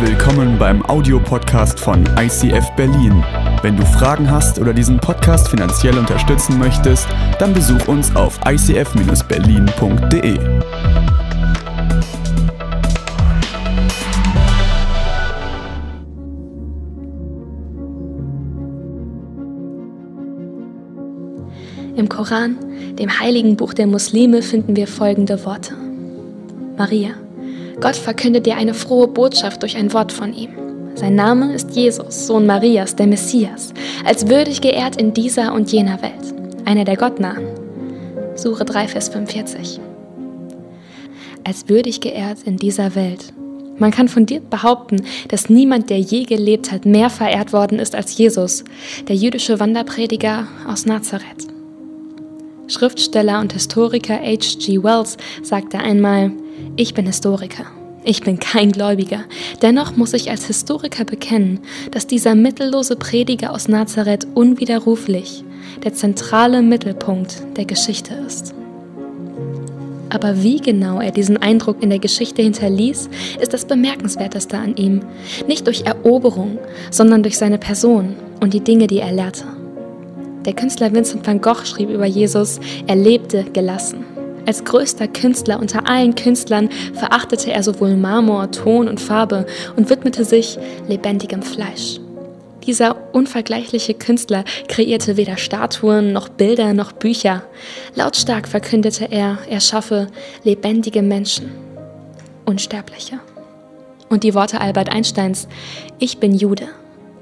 Willkommen beim Audiopodcast von ICF Berlin. Wenn du Fragen hast oder diesen Podcast finanziell unterstützen möchtest, dann besuch uns auf icf-berlin.de. Im Koran, dem heiligen Buch der Muslime, finden wir folgende Worte. Maria, Gott verkündet dir eine frohe Botschaft durch ein Wort von ihm. Sein Name ist Jesus, Sohn Marias, der Messias, als würdig geehrt in dieser und jener Welt, einer der Gottnahen. Sure 3, Vers 45. Als würdig geehrt in dieser Welt. Man kann fundiert behaupten, dass niemand, der je gelebt hat, mehr verehrt worden ist als Jesus, der jüdische Wanderprediger aus Nazareth. Schriftsteller und Historiker H.G. Wells sagte einmal, ich bin Historiker. Ich bin kein Gläubiger. Dennoch muss ich als Historiker bekennen, dass dieser mittellose Prediger aus Nazareth unwiderruflich der zentrale Mittelpunkt der Geschichte ist. Aber wie genau er diesen Eindruck in der Geschichte hinterließ, ist das Bemerkenswerteste an ihm. Nicht durch Eroberung, sondern durch seine Person und die Dinge, die er lehrte. Der Künstler Vincent van Gogh schrieb über Jesus, er lebte gelassen. Als größter Künstler unter allen Künstlern verachtete er sowohl Marmor, Ton und Farbe und widmete sich lebendigem Fleisch. Dieser unvergleichliche Künstler kreierte weder Statuen noch Bilder noch Bücher. Lautstark verkündete er, er schaffe lebendige Menschen, Unsterbliche. Und die Worte Albert Einsteins, ich bin Jude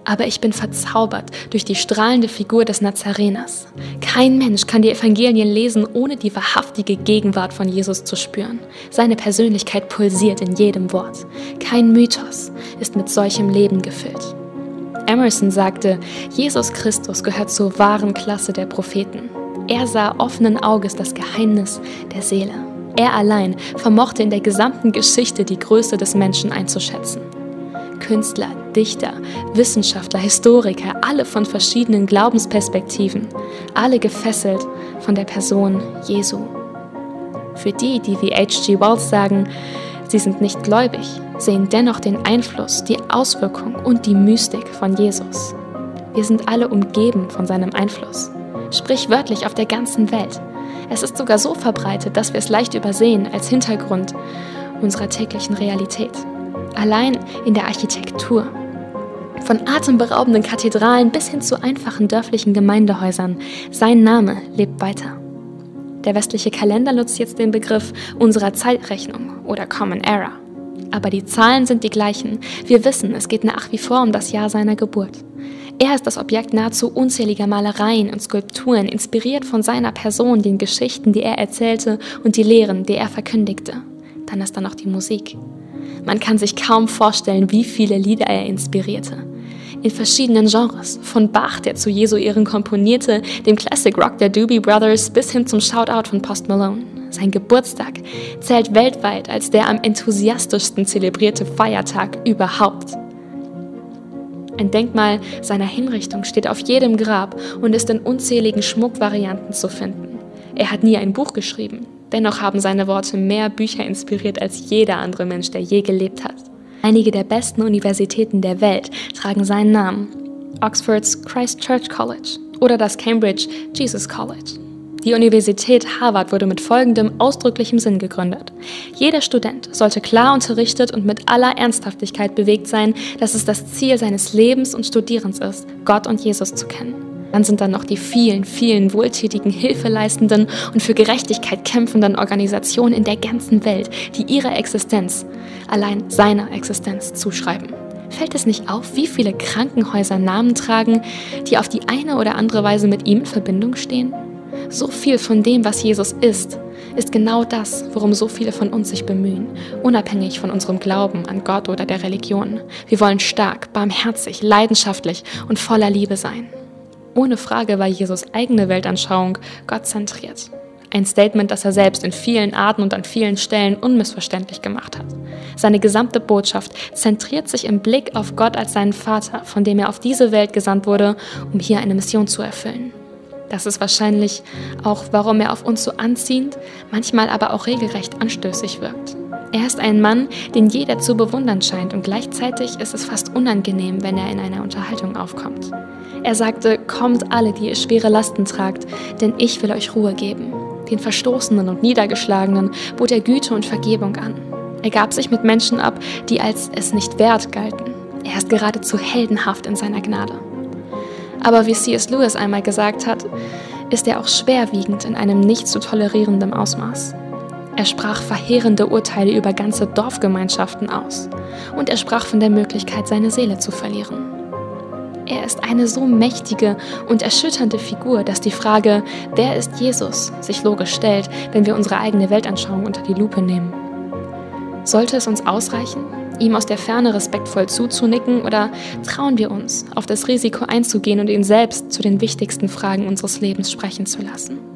aber ich bin verzaubert durch die strahlende Figur des Nazareners. Kein Mensch kann die Evangelien lesen, ohne die wahrhaftige Gegenwart von Jesus zu spüren. Seine Persönlichkeit pulsiert in jedem Wort. Kein Mythos ist mit solchem Leben gefüllt. Emerson sagte, Jesus Christus gehört zur wahren Klasse der Propheten. Er sah offenen Auges das Geheimnis der Seele. Er allein vermochte in der gesamten Geschichte die Größe des Menschen einzuschätzen. Künstler, Dichter, Wissenschaftler, Historiker, alle von verschiedenen Glaubensperspektiven, alle gefesselt von der Person Jesu. Für die, die wie H.G. Wells sagen, sie sind nicht gläubig, sehen dennoch den Einfluss, die Auswirkung und die Mystik von Jesus. Wir sind alle umgeben von seinem Einfluss, sprichwörtlich auf der ganzen Welt. Es ist sogar so verbreitet, dass wir es leicht übersehen als Hintergrund unserer täglichen Realität allein in der Architektur. Von atemberaubenden Kathedralen bis hin zu einfachen dörflichen Gemeindehäusern. Sein Name lebt weiter. Der westliche Kalender nutzt jetzt den Begriff unserer Zeitrechnung oder Common Era. Aber die Zahlen sind die gleichen. Wir wissen, es geht nach wie vor um das Jahr seiner Geburt. Er ist das Objekt nahezu unzähliger Malereien und Skulpturen, inspiriert von seiner Person, den Geschichten, die er erzählte und die Lehren, die er verkündigte. Dann ist da noch die Musik. Man kann sich kaum vorstellen, wie viele Lieder er inspirierte. In verschiedenen Genres, von Bach, der zu Jesu Ehren komponierte, dem Classic Rock der Doobie Brothers bis hin zum Shoutout von Post Malone. Sein Geburtstag zählt weltweit als der am enthusiastischsten zelebrierte Feiertag überhaupt. Ein Denkmal seiner Hinrichtung steht auf jedem Grab und ist in unzähligen Schmuckvarianten zu finden. Er hat nie ein Buch geschrieben, Dennoch haben seine Worte mehr Bücher inspiriert als jeder andere Mensch, der je gelebt hat. Einige der besten Universitäten der Welt tragen seinen Namen. Oxfords Christ Church College oder das Cambridge Jesus College. Die Universität Harvard wurde mit folgendem ausdrücklichem Sinn gegründet. Jeder Student sollte klar unterrichtet und mit aller Ernsthaftigkeit bewegt sein, dass es das Ziel seines Lebens und Studierens ist, Gott und Jesus zu kennen. Dann sind da noch die vielen, vielen wohltätigen, hilfeleistenden und für Gerechtigkeit kämpfenden Organisationen in der ganzen Welt, die ihre Existenz allein seiner Existenz zuschreiben. Fällt es nicht auf, wie viele Krankenhäuser Namen tragen, die auf die eine oder andere Weise mit ihm in Verbindung stehen? So viel von dem, was Jesus ist, ist genau das, worum so viele von uns sich bemühen, unabhängig von unserem Glauben an Gott oder der Religion. Wir wollen stark, barmherzig, leidenschaftlich und voller Liebe sein. Ohne Frage war Jesus eigene Weltanschauung Gott zentriert. Ein Statement, das er selbst in vielen Arten und an vielen Stellen unmissverständlich gemacht hat. Seine gesamte Botschaft zentriert sich im Blick auf Gott als seinen Vater, von dem er auf diese Welt gesandt wurde, um hier eine Mission zu erfüllen. Das ist wahrscheinlich auch, warum er auf uns so anziehend, manchmal aber auch regelrecht anstößig wirkt. Er ist ein Mann, den jeder zu bewundern scheint und gleichzeitig ist es fast unangenehm, wenn er in einer Unterhaltung aufkommt. Er sagte, kommt alle, die ihr schwere Lasten tragt, denn ich will euch Ruhe geben. Den Verstoßenen und Niedergeschlagenen bot er Güte und Vergebung an. Er gab sich mit Menschen ab, die als es nicht wert galten. Er ist geradezu heldenhaft in seiner Gnade. Aber wie C.S. Lewis einmal gesagt hat, ist er auch schwerwiegend in einem nicht zu tolerierenden Ausmaß. Er sprach verheerende Urteile über ganze Dorfgemeinschaften aus und er sprach von der Möglichkeit, seine Seele zu verlieren. Er ist eine so mächtige und erschütternde Figur, dass die Frage, wer ist Jesus, sich logisch stellt, wenn wir unsere eigene Weltanschauung unter die Lupe nehmen. Sollte es uns ausreichen, ihm aus der Ferne respektvoll zuzunicken oder trauen wir uns, auf das Risiko einzugehen und ihn selbst zu den wichtigsten Fragen unseres Lebens sprechen zu lassen?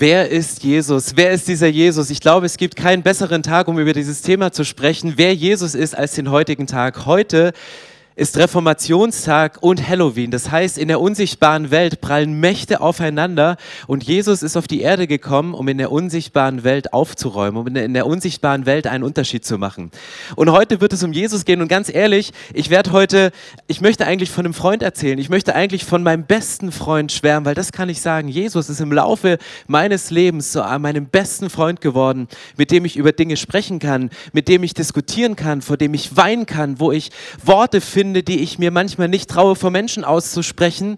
Wer ist Jesus? Wer ist dieser Jesus? Ich glaube, es gibt keinen besseren Tag, um über dieses Thema zu sprechen, wer Jesus ist, als den heutigen Tag. Heute ist Reformationstag und Halloween. Das heißt, in der unsichtbaren Welt prallen Mächte aufeinander und Jesus ist auf die Erde gekommen, um in der unsichtbaren Welt aufzuräumen, um in der unsichtbaren Welt einen Unterschied zu machen. Und heute wird es um Jesus gehen und ganz ehrlich, ich werde heute, ich möchte eigentlich von einem Freund erzählen. Ich möchte eigentlich von meinem besten Freund schwärmen, weil das kann ich sagen. Jesus ist im Laufe meines Lebens zu meinem besten Freund geworden, mit dem ich über Dinge sprechen kann, mit dem ich diskutieren kann, vor dem ich weinen kann, wo ich Worte finde, finde, die ich mir manchmal nicht traue, vor Menschen auszusprechen,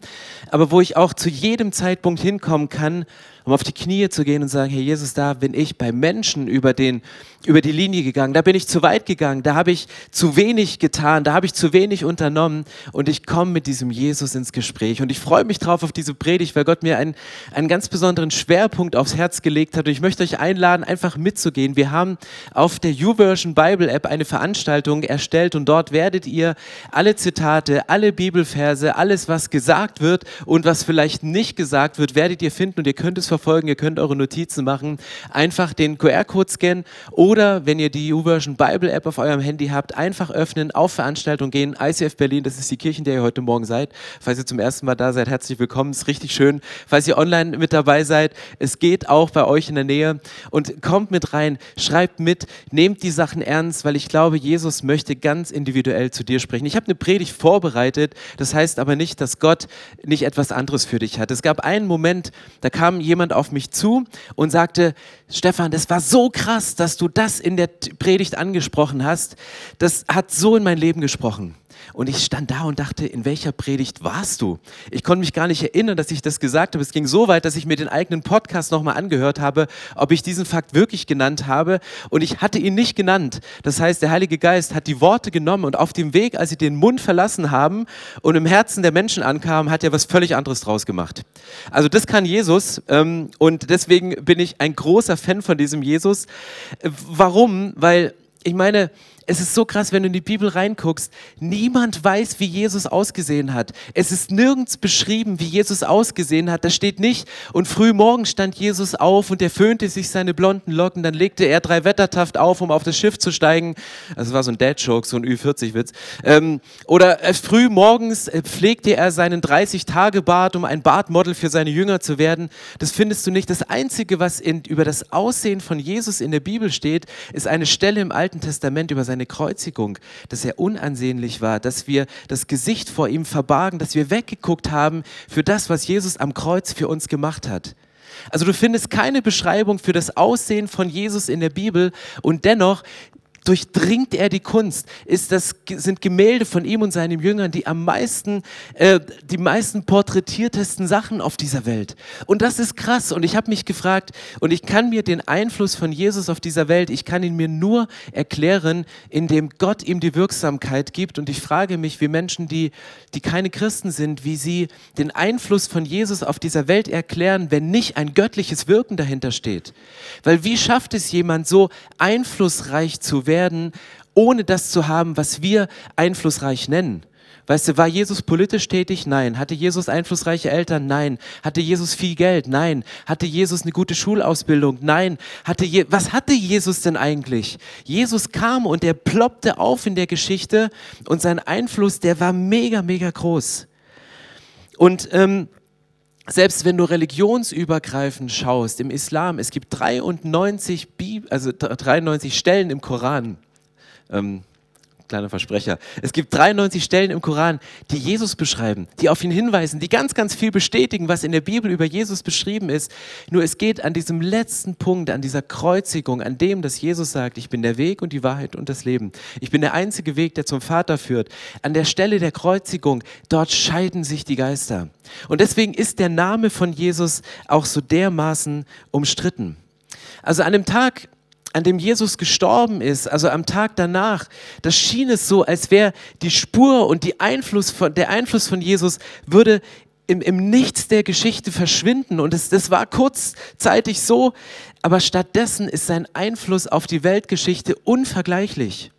aber wo ich auch zu jedem Zeitpunkt hinkommen kann, um auf die Knie zu gehen und sagen, Herr Jesus, da bin ich bei Menschen über, den, über die Linie gegangen, da bin ich zu weit gegangen, da habe ich zu wenig getan, da habe ich zu wenig unternommen. Und ich komme mit diesem Jesus ins Gespräch. Und ich freue mich drauf auf diese Predigt, weil Gott mir einen, einen ganz besonderen Schwerpunkt aufs Herz gelegt hat. Und ich möchte euch einladen, einfach mitzugehen. Wir haben auf der YouVersion Bible App eine Veranstaltung erstellt. Und dort werdet ihr alle Zitate, alle Bibelverse, alles, was gesagt wird und was vielleicht nicht gesagt wird, werdet ihr finden. Und ihr könnt es verfolgen, ihr könnt eure Notizen machen, einfach den QR-Code scannen oder wenn ihr die YouVersion Bible App auf eurem Handy habt, einfach öffnen, auf Veranstaltung gehen. ICF Berlin, das ist die Kirche, in der ihr heute Morgen seid. Falls ihr zum ersten Mal da seid, herzlich willkommen, ist richtig schön. Falls ihr online mit dabei seid, es geht auch bei euch in der Nähe und kommt mit rein, schreibt mit, nehmt die Sachen ernst, weil ich glaube, Jesus möchte ganz individuell zu dir sprechen. Ich habe eine Predigt vorbereitet, das heißt aber nicht, dass Gott nicht etwas anderes für dich hat. Es gab einen Moment, da kam jemand jemand auf mich zu und sagte, Stefan, das war so krass, dass du das in der Predigt angesprochen hast. Das hat so in mein Leben gesprochen. Und ich stand da und dachte, in welcher Predigt warst du? Ich konnte mich gar nicht erinnern, dass ich das gesagt habe. Es ging so weit, dass ich mir den eigenen Podcast nochmal angehört habe, ob ich diesen Fakt wirklich genannt habe. Und ich hatte ihn nicht genannt. Das heißt, der Heilige Geist hat die Worte genommen und auf dem Weg, als sie den Mund verlassen haben und im Herzen der Menschen ankamen, hat er was völlig anderes draus gemacht. Also das kann Jesus. Ähm, und deswegen bin ich ein großer Fan von diesem Jesus. Warum? Weil ich meine, es ist so krass, wenn du in die Bibel reinguckst. Niemand weiß, wie Jesus ausgesehen hat. Es ist nirgends beschrieben, wie Jesus ausgesehen hat. Da steht nicht, und früh morgen stand Jesus auf und er föhnte sich seine blonden Locken. Dann legte er drei Wettertaft auf, um auf das Schiff zu steigen. Das war so ein Dad-Joke, so ein Ü40-Witz. Ähm, oder äh, früh morgens äh, pflegte er seinen 30-Tage-Bart, um ein Bartmodel für seine Jünger zu werden. Das findest du nicht. Das Einzige, was in, über das Aussehen von Jesus in der Bibel steht, ist eine Stelle im Alten Testament über seine seine Kreuzigung, dass er unansehnlich war, dass wir das Gesicht vor ihm verbargen, dass wir weggeguckt haben für das, was Jesus am Kreuz für uns gemacht hat. Also du findest keine Beschreibung für das Aussehen von Jesus in der Bibel und dennoch durchdringt er die Kunst. Ist das, sind Gemälde von ihm und seinen Jüngern die am meisten, äh, die meisten porträtiertesten Sachen auf dieser Welt. Und das ist krass. Und ich habe mich gefragt, und ich kann mir den Einfluss von Jesus auf dieser Welt, ich kann ihn mir nur erklären, indem Gott ihm die Wirksamkeit gibt. Und ich frage mich, wie Menschen, die, die keine Christen sind, wie sie den Einfluss von Jesus auf dieser Welt erklären, wenn nicht ein göttliches Wirken dahinter steht. Weil wie schafft es jemand so einflussreich zu werden? Werden, ohne das zu haben, was wir einflussreich nennen. Weißt du, war Jesus politisch tätig? Nein. Hatte Jesus einflussreiche Eltern? Nein. Hatte Jesus viel Geld? Nein. Hatte Jesus eine gute Schulausbildung? Nein. Hatte Je Was hatte Jesus denn eigentlich? Jesus kam und er ploppte auf in der Geschichte und sein Einfluss, der war mega, mega groß. Und ähm, selbst wenn du religionsübergreifend schaust, im Islam, es gibt 93, Bib also 93 Stellen im Koran, ähm, kleiner Versprecher. Es gibt 93 Stellen im Koran, die Jesus beschreiben, die auf ihn hinweisen, die ganz, ganz viel bestätigen, was in der Bibel über Jesus beschrieben ist. Nur es geht an diesem letzten Punkt, an dieser Kreuzigung, an dem, dass Jesus sagt, ich bin der Weg und die Wahrheit und das Leben. Ich bin der einzige Weg, der zum Vater führt. An der Stelle der Kreuzigung, dort scheiden sich die Geister. Und deswegen ist der Name von Jesus auch so dermaßen umstritten. Also an dem Tag, an dem Jesus gestorben ist, also am Tag danach, das schien es so, als wäre die Spur und die Einfluss von, der Einfluss von Jesus würde im, im Nichts der Geschichte verschwinden. Und das, das war kurzzeitig so, aber stattdessen ist sein Einfluss auf die Weltgeschichte unvergleichlich.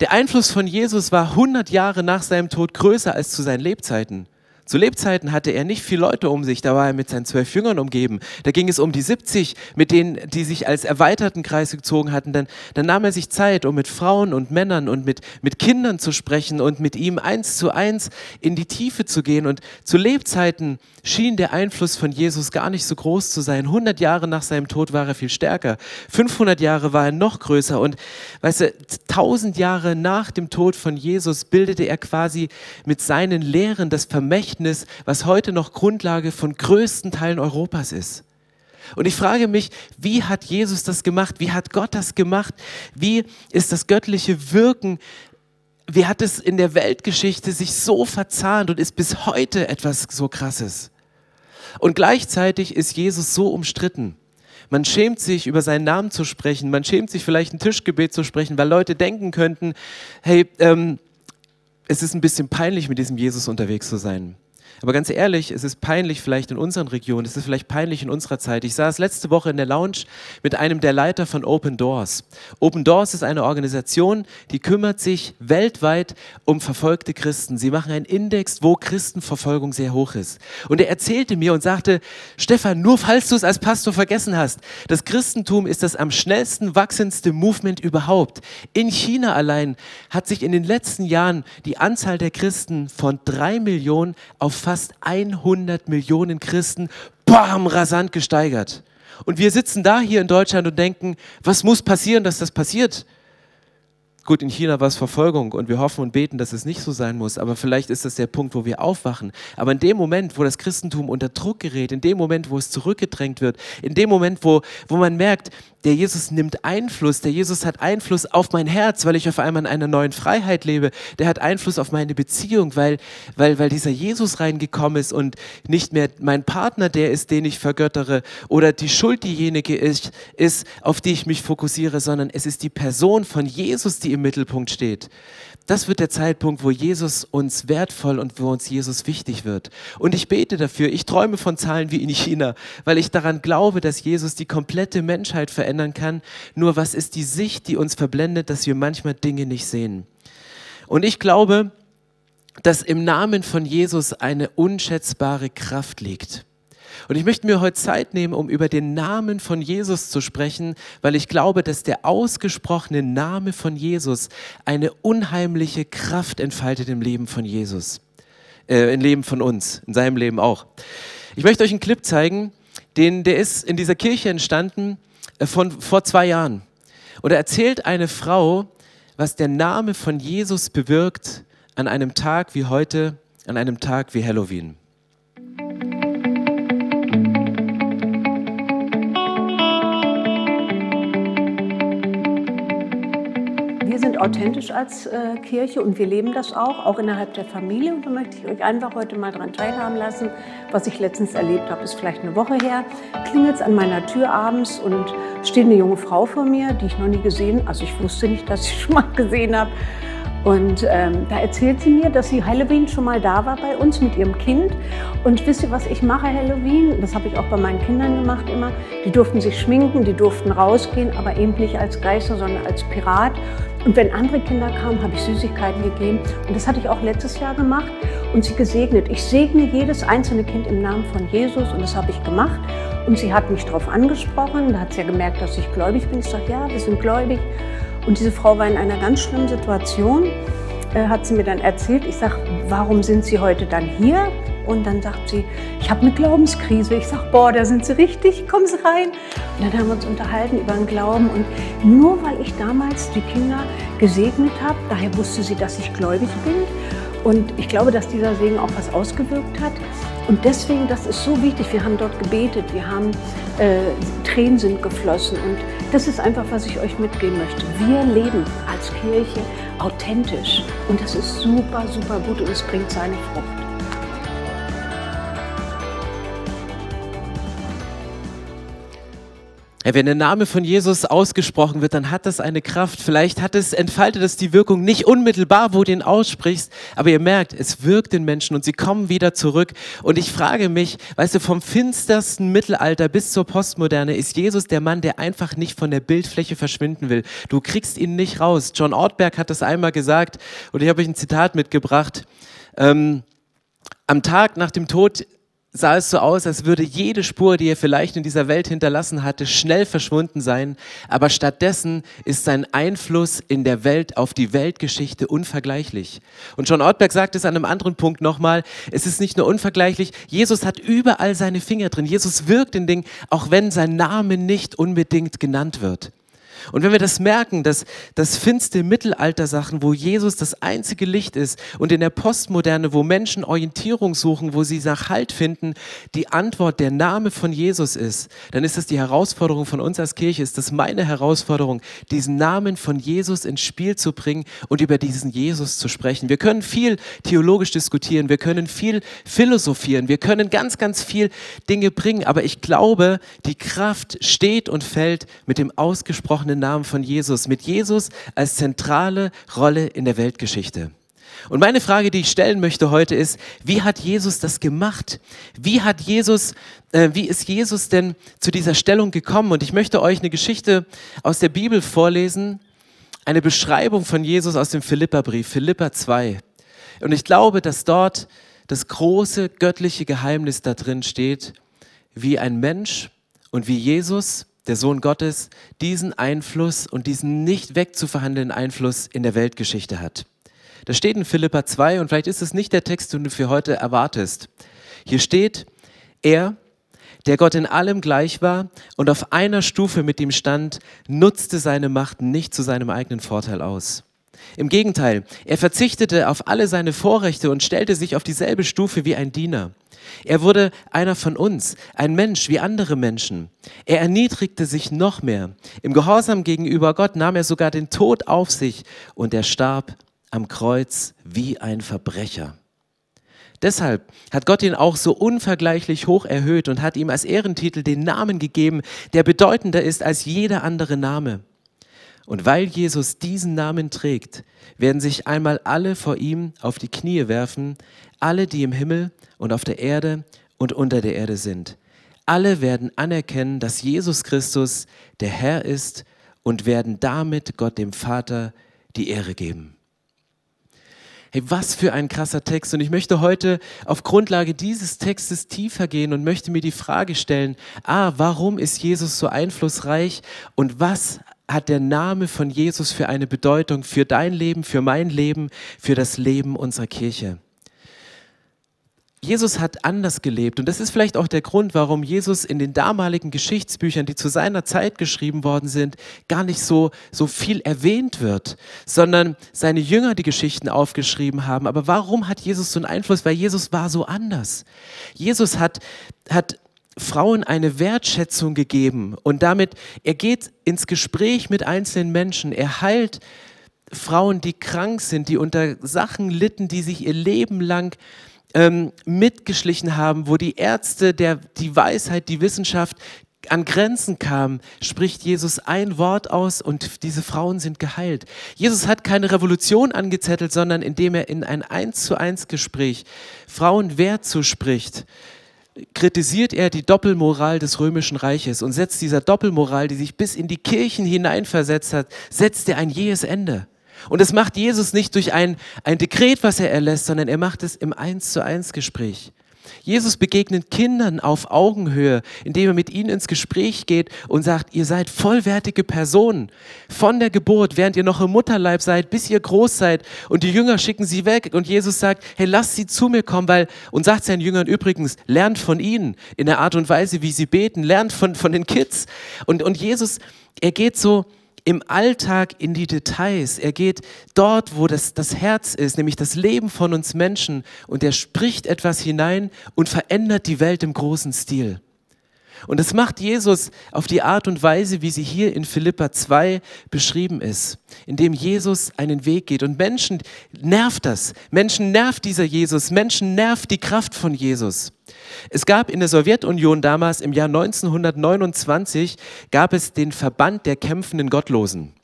Der Einfluss von Jesus war 100 Jahre nach seinem Tod größer als zu seinen Lebzeiten. Zu Lebzeiten hatte er nicht viele Leute um sich, da war er mit seinen zwölf Jüngern umgeben. Da ging es um die 70, mit denen, die sich als erweiterten Kreis gezogen hatten. Dann, dann nahm er sich Zeit, um mit Frauen und Männern und mit, mit Kindern zu sprechen und mit ihm eins zu eins in die Tiefe zu gehen. Und zu Lebzeiten schien der Einfluss von Jesus gar nicht so groß zu sein. 100 Jahre nach seinem Tod war er viel stärker. 500 Jahre war er noch größer. Und weißt du, 1000 Jahre nach dem Tod von Jesus bildete er quasi mit seinen Lehren das Vermächtnis Verständnis, was heute noch Grundlage von größten Teilen Europas ist. Und ich frage mich, wie hat Jesus das gemacht? Wie hat Gott das gemacht? Wie ist das göttliche Wirken? Wie hat es in der Weltgeschichte sich so verzahnt und ist bis heute etwas so Krasses? Und gleichzeitig ist Jesus so umstritten. Man schämt sich, über seinen Namen zu sprechen. Man schämt sich, vielleicht ein Tischgebet zu sprechen, weil Leute denken könnten, hey, ähm, es ist ein bisschen peinlich, mit diesem Jesus unterwegs zu sein. Aber ganz ehrlich, es ist peinlich vielleicht in unseren Regionen, es ist vielleicht peinlich in unserer Zeit. Ich saß letzte Woche in der Lounge mit einem der Leiter von Open Doors. Open Doors ist eine Organisation, die kümmert sich weltweit um verfolgte Christen. Sie machen einen Index, wo Christenverfolgung sehr hoch ist. Und er erzählte mir und sagte, Stefan, nur falls du es als Pastor vergessen hast, das Christentum ist das am schnellsten wachsendste Movement überhaupt. In China allein hat sich in den letzten Jahren die Anzahl der Christen von drei Millionen auf fast 100 Millionen Christen, bam, rasant gesteigert. Und wir sitzen da hier in Deutschland und denken, was muss passieren, dass das passiert? Gut, in China war es Verfolgung und wir hoffen und beten, dass es nicht so sein muss, aber vielleicht ist das der Punkt, wo wir aufwachen. Aber in dem Moment, wo das Christentum unter Druck gerät, in dem Moment, wo es zurückgedrängt wird, in dem Moment, wo, wo man merkt, der Jesus nimmt Einfluss, der Jesus hat Einfluss auf mein Herz, weil ich auf einmal in einer neuen Freiheit lebe, der hat Einfluss auf meine Beziehung, weil, weil, weil dieser Jesus reingekommen ist und nicht mehr mein Partner der ist, den ich vergöttere oder die Schuld diejenige ist, ist auf die ich mich fokussiere, sondern es ist die Person von Jesus, die im Mittelpunkt steht. Das wird der Zeitpunkt, wo Jesus uns wertvoll und wo uns Jesus wichtig wird. Und ich bete dafür. Ich träume von Zahlen wie in China, weil ich daran glaube, dass Jesus die komplette Menschheit verändern kann. Nur was ist die Sicht, die uns verblendet, dass wir manchmal Dinge nicht sehen? Und ich glaube, dass im Namen von Jesus eine unschätzbare Kraft liegt. Und ich möchte mir heute Zeit nehmen, um über den Namen von Jesus zu sprechen, weil ich glaube, dass der ausgesprochene Name von Jesus eine unheimliche Kraft entfaltet im Leben von Jesus, äh, im Leben von uns, in seinem Leben auch. Ich möchte euch einen Clip zeigen, den, der ist in dieser Kirche entstanden äh, von vor zwei Jahren. Und da erzählt eine Frau, was der Name von Jesus bewirkt an einem Tag wie heute, an einem Tag wie Halloween. Authentisch als äh, Kirche und wir leben das auch, auch innerhalb der Familie. Und da möchte ich euch einfach heute mal daran teilhaben lassen, was ich letztens erlebt habe. Ist vielleicht eine Woche her. Klingelt es an meiner Tür abends und steht eine junge Frau vor mir, die ich noch nie gesehen Also ich wusste nicht, dass ich schon mal gesehen habe. Und ähm, da erzählt sie mir, dass sie Halloween schon mal da war bei uns mit ihrem Kind. Und wisst ihr, was ich mache Halloween? Das habe ich auch bei meinen Kindern gemacht immer. Die durften sich schminken, die durften rausgehen, aber eben nicht als Geister, sondern als Pirat. Und wenn andere Kinder kamen, habe ich Süßigkeiten gegeben. Und das hatte ich auch letztes Jahr gemacht und sie gesegnet. Ich segne jedes einzelne Kind im Namen von Jesus und das habe ich gemacht. Und sie hat mich darauf angesprochen. Da hat sie ja gemerkt, dass ich gläubig bin. Ich sage, ja, wir sind gläubig. Und diese Frau war in einer ganz schlimmen Situation. äh, hat sie mir dann erzählt. Ich sage, warum sind Sie heute dann hier? Und dann sagt sie, ich habe eine Glaubenskrise. Ich sage, boah, da sind Sie richtig, kommen Sie rein. Und dann haben wir uns unterhalten über den Glauben. Und nur weil ich damals die Kinder gesegnet habe, daher wusste sie, dass ich gläubig bin. Und ich glaube, dass dieser Segen auch was ausgewirkt hat. Und deswegen, das ist so wichtig. Wir haben dort gebetet, wir haben äh, Tränen sind geflossen. Und das ist einfach, was ich euch mitgeben möchte. Wir leben als Kirche authentisch. Und das ist super, super gut und es bringt seine Frucht. Wenn der Name von Jesus ausgesprochen wird, dann hat das eine Kraft. Vielleicht hat es, entfaltet es die Wirkung nicht unmittelbar, wo du ihn aussprichst, aber ihr merkt, es wirkt den Menschen und sie kommen wieder zurück. Und ich frage mich, weißt du, vom finstersten Mittelalter bis zur Postmoderne ist Jesus der Mann, der einfach nicht von der Bildfläche verschwinden will. Du kriegst ihn nicht raus. John Ortberg hat das einmal gesagt und ich habe euch ein Zitat mitgebracht. Ähm, am Tag nach dem Tod sah es so aus, als würde jede Spur, die er vielleicht in dieser Welt hinterlassen hatte, schnell verschwunden sein, aber stattdessen ist sein Einfluss in der Welt auf die Weltgeschichte unvergleichlich. Und John Ortberg sagt es an einem anderen Punkt nochmal, es ist nicht nur unvergleichlich, Jesus hat überall seine Finger drin, Jesus wirkt in Dingen, auch wenn sein Name nicht unbedingt genannt wird. Und wenn wir das merken, dass das finste Mittelalter-Sachen, wo Jesus das einzige Licht ist und in der Postmoderne, wo Menschen Orientierung suchen, wo sie nach Halt finden, die Antwort der Name von Jesus ist, dann ist das die Herausforderung von uns als Kirche, ist das meine Herausforderung, diesen Namen von Jesus ins Spiel zu bringen und über diesen Jesus zu sprechen. Wir können viel theologisch diskutieren, wir können viel philosophieren, wir können ganz, ganz viel Dinge bringen, aber ich glaube, die Kraft steht und fällt mit dem ausgesprochenen Namen von Jesus, mit Jesus als zentrale Rolle in der Weltgeschichte. Und meine Frage, die ich stellen möchte heute ist, wie hat Jesus das gemacht? Wie hat Jesus, äh, wie ist Jesus denn zu dieser Stellung gekommen? Und ich möchte euch eine Geschichte aus der Bibel vorlesen, eine Beschreibung von Jesus aus dem Philipperbrief, Philippa 2. Und ich glaube, dass dort das große göttliche Geheimnis da drin steht, wie ein Mensch und wie Jesus der Sohn Gottes, diesen Einfluss und diesen nicht wegzuverhandelnden Einfluss in der Weltgeschichte hat. Das steht in Philippa 2 und vielleicht ist es nicht der Text, den du für heute erwartest. Hier steht, er, der Gott in allem gleich war und auf einer Stufe mit ihm stand, nutzte seine Macht nicht zu seinem eigenen Vorteil aus. Im Gegenteil, er verzichtete auf alle seine Vorrechte und stellte sich auf dieselbe Stufe wie ein Diener. Er wurde einer von uns, ein Mensch wie andere Menschen. Er erniedrigte sich noch mehr. Im Gehorsam gegenüber Gott nahm er sogar den Tod auf sich und er starb am Kreuz wie ein Verbrecher. Deshalb hat Gott ihn auch so unvergleichlich hoch erhöht und hat ihm als Ehrentitel den Namen gegeben, der bedeutender ist als jeder andere Name. Und weil Jesus diesen Namen trägt, werden sich einmal alle vor ihm auf die Knie werfen, alle, die im Himmel und auf der Erde und unter der Erde sind. Alle werden anerkennen, dass Jesus Christus der Herr ist und werden damit Gott dem Vater die Ehre geben. Hey, was für ein krasser Text. Und ich möchte heute auf Grundlage dieses Textes tiefer gehen und möchte mir die Frage stellen, ah, warum ist Jesus so einflussreich und was hat der Name von Jesus für eine Bedeutung für dein Leben, für mein Leben, für das Leben unserer Kirche? Jesus hat anders gelebt und das ist vielleicht auch der Grund, warum Jesus in den damaligen Geschichtsbüchern, die zu seiner Zeit geschrieben worden sind, gar nicht so, so viel erwähnt wird, sondern seine Jünger die Geschichten aufgeschrieben haben. Aber warum hat Jesus so einen Einfluss? Weil Jesus war so anders. Jesus hat, hat Frauen eine Wertschätzung gegeben und damit, er geht ins Gespräch mit einzelnen Menschen, er heilt Frauen, die krank sind, die unter Sachen litten, die sich ihr Leben lang ähm, mitgeschlichen haben, wo die Ärzte, der, die Weisheit, die Wissenschaft an Grenzen kam, spricht Jesus ein Wort aus und diese Frauen sind geheilt. Jesus hat keine Revolution angezettelt, sondern indem er in ein Eins zu eins Gespräch Frauen Wert zuspricht, kritisiert er die Doppelmoral des römischen Reiches und setzt dieser Doppelmoral, die sich bis in die Kirchen hineinversetzt hat, setzt er ein jähes Ende. Und das macht Jesus nicht durch ein, ein Dekret, was er erlässt, sondern er macht es im Eins zu eins Gespräch. Jesus begegnet Kindern auf Augenhöhe, indem er mit ihnen ins Gespräch geht und sagt, ihr seid vollwertige Personen von der Geburt, während ihr noch im Mutterleib seid, bis ihr groß seid. Und die Jünger schicken sie weg und Jesus sagt, hey, lasst sie zu mir kommen, weil, und sagt seinen Jüngern übrigens, lernt von ihnen in der Art und Weise, wie sie beten, lernt von, von den Kids. Und, und Jesus, er geht so, im Alltag in die Details. Er geht dort, wo das, das Herz ist, nämlich das Leben von uns Menschen. Und er spricht etwas hinein und verändert die Welt im großen Stil. Und das macht Jesus auf die Art und Weise, wie sie hier in Philippa 2 beschrieben ist, indem Jesus einen Weg geht. Und Menschen nervt das. Menschen nervt dieser Jesus. Menschen nervt die Kraft von Jesus. Es gab in der Sowjetunion damals im Jahr 1929 gab es den Verband der kämpfenden Gottlosen.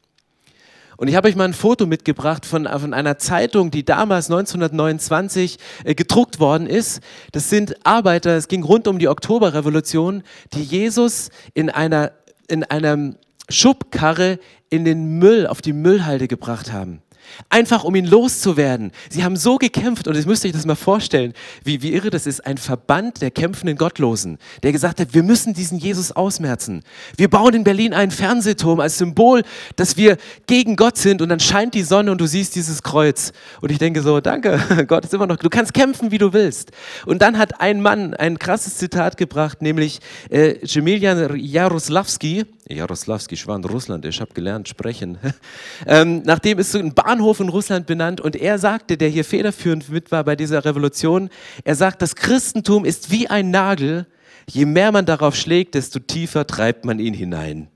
Und ich habe euch mal ein Foto mitgebracht von, von einer Zeitung, die damals 1929 äh, gedruckt worden ist. Das sind Arbeiter, es ging rund um die Oktoberrevolution, die Jesus in einer, in einer Schubkarre in den Müll, auf die Müllhalde gebracht haben. Einfach um ihn loszuwerden. Sie haben so gekämpft und jetzt müsst ihr euch das mal vorstellen, wie, wie irre das ist. Ein Verband der kämpfenden Gottlosen, der gesagt hat, wir müssen diesen Jesus ausmerzen. Wir bauen in Berlin einen Fernsehturm als Symbol, dass wir gegen Gott sind und dann scheint die Sonne und du siehst dieses Kreuz. Und ich denke so, danke, Gott ist immer noch, du kannst kämpfen, wie du willst. Und dann hat ein Mann ein krasses Zitat gebracht, nämlich äh, Jemilian Jaroslawski, Jaroslawski, in Russland, ich habe gelernt sprechen. ähm, nachdem ist so ein Bahnhof in Russland benannt und er sagte, der hier federführend mit war bei dieser Revolution, er sagt, das Christentum ist wie ein Nagel, je mehr man darauf schlägt, desto tiefer treibt man ihn hinein.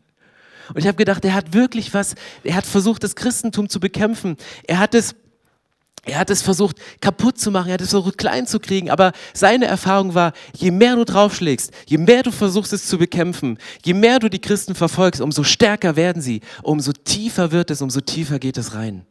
Und ich habe gedacht, er hat wirklich was, er hat versucht, das Christentum zu bekämpfen. Er hat es er hat es versucht kaputt zu machen, er hat es versucht klein zu kriegen, aber seine Erfahrung war, je mehr du draufschlägst, je mehr du versuchst es zu bekämpfen, je mehr du die Christen verfolgst, umso stärker werden sie, umso tiefer wird es, umso tiefer geht es rein.